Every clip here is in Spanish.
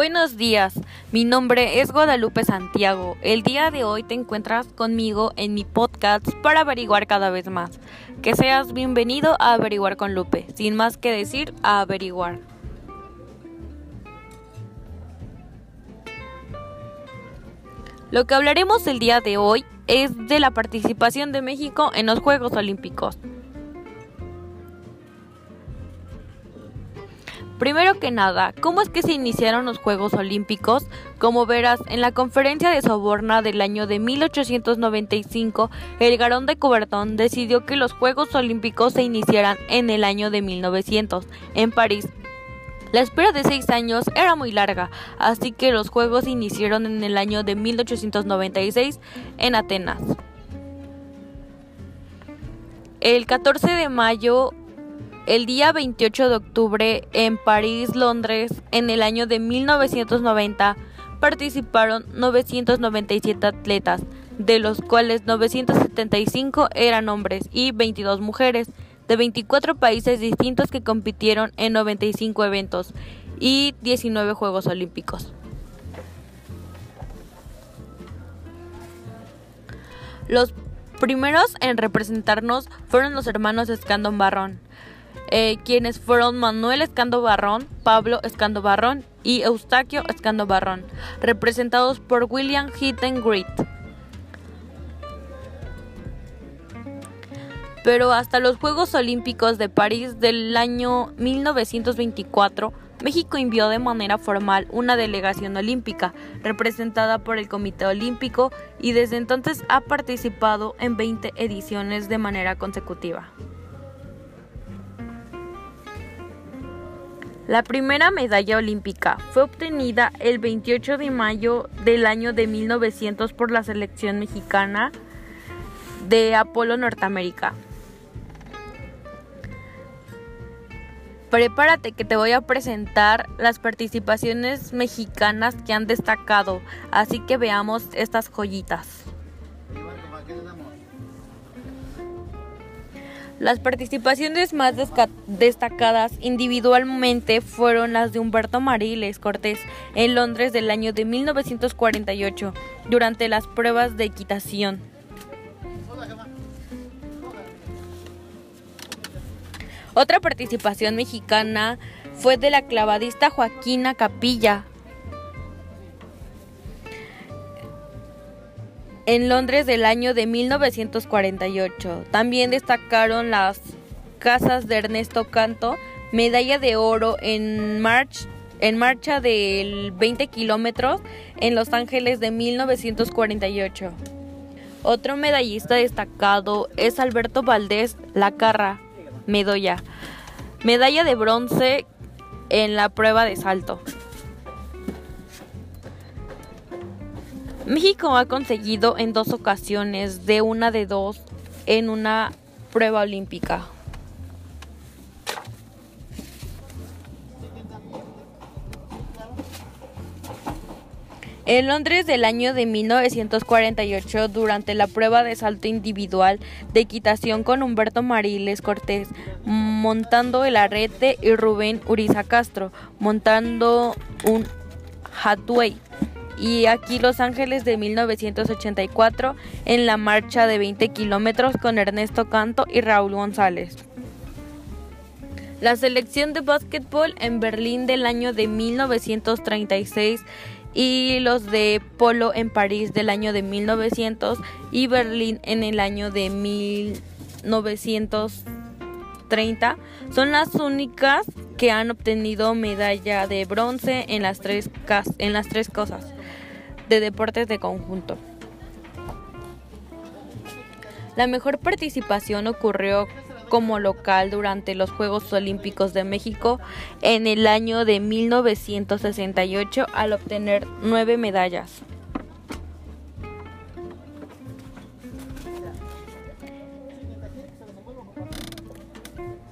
Buenos días, mi nombre es Guadalupe Santiago. El día de hoy te encuentras conmigo en mi podcast para averiguar cada vez más. Que seas bienvenido a Averiguar con Lupe. Sin más que decir, a averiguar. Lo que hablaremos el día de hoy es de la participación de México en los Juegos Olímpicos. Primero que nada, ¿cómo es que se iniciaron los Juegos Olímpicos? Como verás, en la conferencia de Soborna del año de 1895, el Garón de Coubertin decidió que los Juegos Olímpicos se iniciaran en el año de 1900, en París. La espera de seis años era muy larga, así que los Juegos se iniciaron en el año de 1896 en Atenas. El 14 de mayo el día 28 de octubre en París, Londres, en el año de 1990, participaron 997 atletas, de los cuales 975 eran hombres y 22 mujeres, de 24 países distintos que compitieron en 95 eventos y 19 Juegos Olímpicos. Los primeros en representarnos fueron los hermanos Escandón Barrón eh, quienes fueron Manuel Escando Barrón, Pablo Escando Barrón y Eustaquio Escando Barrón, representados por William Great. Pero hasta los Juegos Olímpicos de París del año 1924, México envió de manera formal una delegación olímpica representada por el Comité Olímpico y desde entonces ha participado en 20 ediciones de manera consecutiva. La primera medalla olímpica fue obtenida el 28 de mayo del año de 1900 por la selección mexicana de Apolo Norteamérica. Prepárate que te voy a presentar las participaciones mexicanas que han destacado, así que veamos estas joyitas. Las participaciones más destacadas individualmente fueron las de Humberto Mariles Cortés en Londres del año de 1948 durante las pruebas de equitación. Otra participación mexicana fue de la clavadista Joaquina Capilla en Londres del año de 1948. También destacaron las casas de Ernesto Canto, medalla de oro en, march, en marcha del 20 kilómetros en Los Ángeles de 1948. Otro medallista destacado es Alberto Valdés Lacarra, Medoya, medalla de bronce en la prueba de salto. México ha conseguido en dos ocasiones de una de dos en una prueba olímpica. En Londres del año de 1948, durante la prueba de salto individual de equitación con Humberto Mariles Cortés, montando el arrete y Rubén Uriza Castro, montando un Hatway y aquí Los Ángeles de 1984 en la marcha de 20 kilómetros con Ernesto Canto y Raúl González. La selección de básquetbol en Berlín del año de 1936 y los de polo en París del año de 1900 y Berlín en el año de 1930 son las únicas que han obtenido medalla de bronce en las tres, en las tres cosas de deportes de conjunto. La mejor participación ocurrió como local durante los Juegos Olímpicos de México en el año de 1968 al obtener nueve medallas.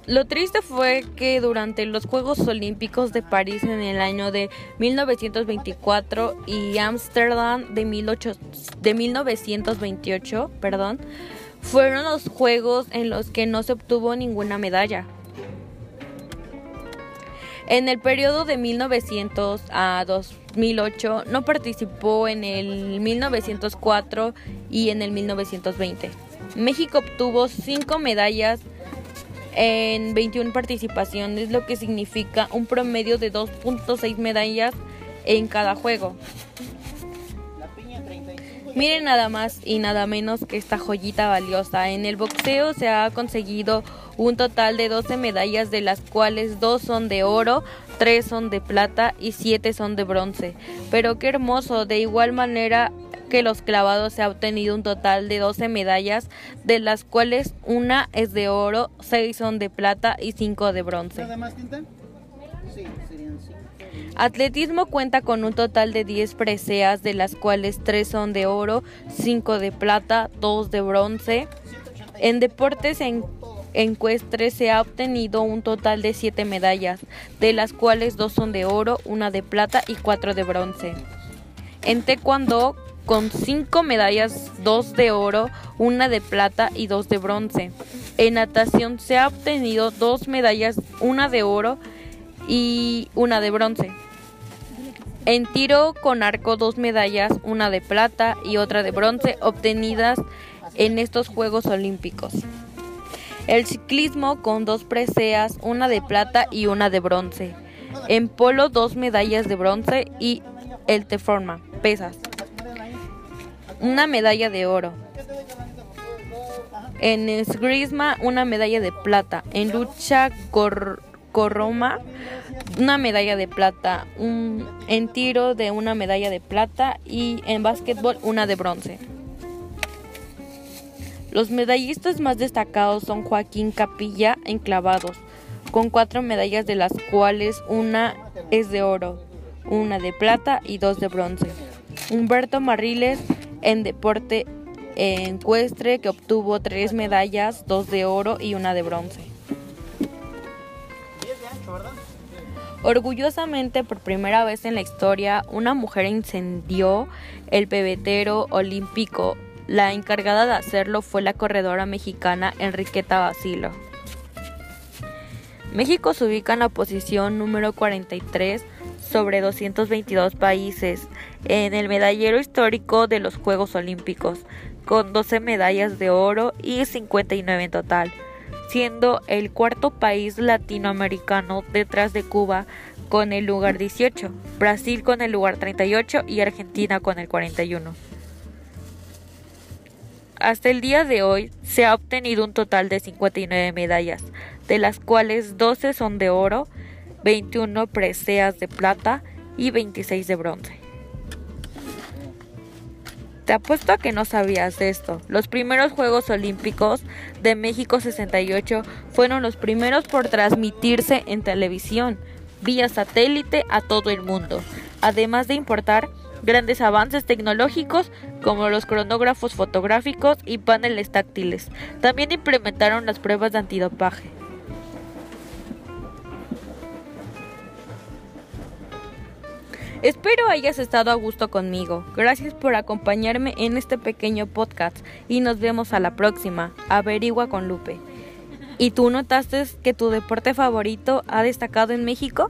Lo triste fue que durante los Juegos Olímpicos de París en el año de 1924 y Ámsterdam de, de 1928, perdón, fueron los Juegos en los que no se obtuvo ninguna medalla. En el periodo de 1900 a 2008 no participó en el 1904 y en el 1920. México obtuvo 5 medallas en 21 participaciones, lo que significa un promedio de 2.6 medallas en cada juego. Miren nada más y nada menos que esta joyita valiosa. En el boxeo se ha conseguido un total de 12 medallas, de las cuales 2 son de oro, 3 son de plata y 7 son de bronce. Pero qué hermoso, de igual manera que los clavados se ha obtenido un total de 12 medallas, de las cuales una es de oro, 6 son de plata y 5 de bronce. Sí, serían Atletismo cuenta con un total de 10 preseas, de las cuales 3 son de oro, 5 de plata, 2 de bronce. En deportes en encuestres se ha obtenido un total de 7 medallas, de las cuales 2 son de oro, 1 de plata y 4 de bronce. En taekwondo con 5 medallas, 2 de oro, 1 de plata y 2 de bronce. En natación se ha obtenido 2 medallas, 1 de oro y 1 de bronce. En tiro con arco dos medallas, una de plata y otra de bronce, obtenidas en estos Juegos Olímpicos. El ciclismo con dos preseas, una de plata y una de bronce. En polo dos medallas de bronce y el teforma, pesas. Una medalla de oro. En esgrisma una medalla de plata. En lucha corroma una medalla de plata, un, en tiro de una medalla de plata y en básquetbol una de bronce. Los medallistas más destacados son Joaquín Capilla en clavados, con cuatro medallas de las cuales una es de oro, una de plata y dos de bronce. Humberto Marriles en deporte encuestre que obtuvo tres medallas, dos de oro y una de bronce. Orgullosamente, por primera vez en la historia, una mujer incendió el pebetero olímpico. La encargada de hacerlo fue la corredora mexicana Enriqueta Basilo. México se ubica en la posición número 43 sobre 222 países en el medallero histórico de los Juegos Olímpicos, con 12 medallas de oro y 59 en total siendo el cuarto país latinoamericano detrás de Cuba con el lugar 18, Brasil con el lugar 38 y Argentina con el 41. Hasta el día de hoy se ha obtenido un total de 59 medallas, de las cuales 12 son de oro, 21 preseas de plata y 26 de bronce. Te apuesto a que no sabías esto. Los primeros Juegos Olímpicos de México 68 fueron los primeros por transmitirse en televisión, vía satélite a todo el mundo, además de importar grandes avances tecnológicos como los cronógrafos fotográficos y paneles táctiles. También implementaron las pruebas de antidopaje. Espero hayas estado a gusto conmigo. Gracias por acompañarme en este pequeño podcast y nos vemos a la próxima. Averigua con Lupe. ¿Y tú notaste que tu deporte favorito ha destacado en México?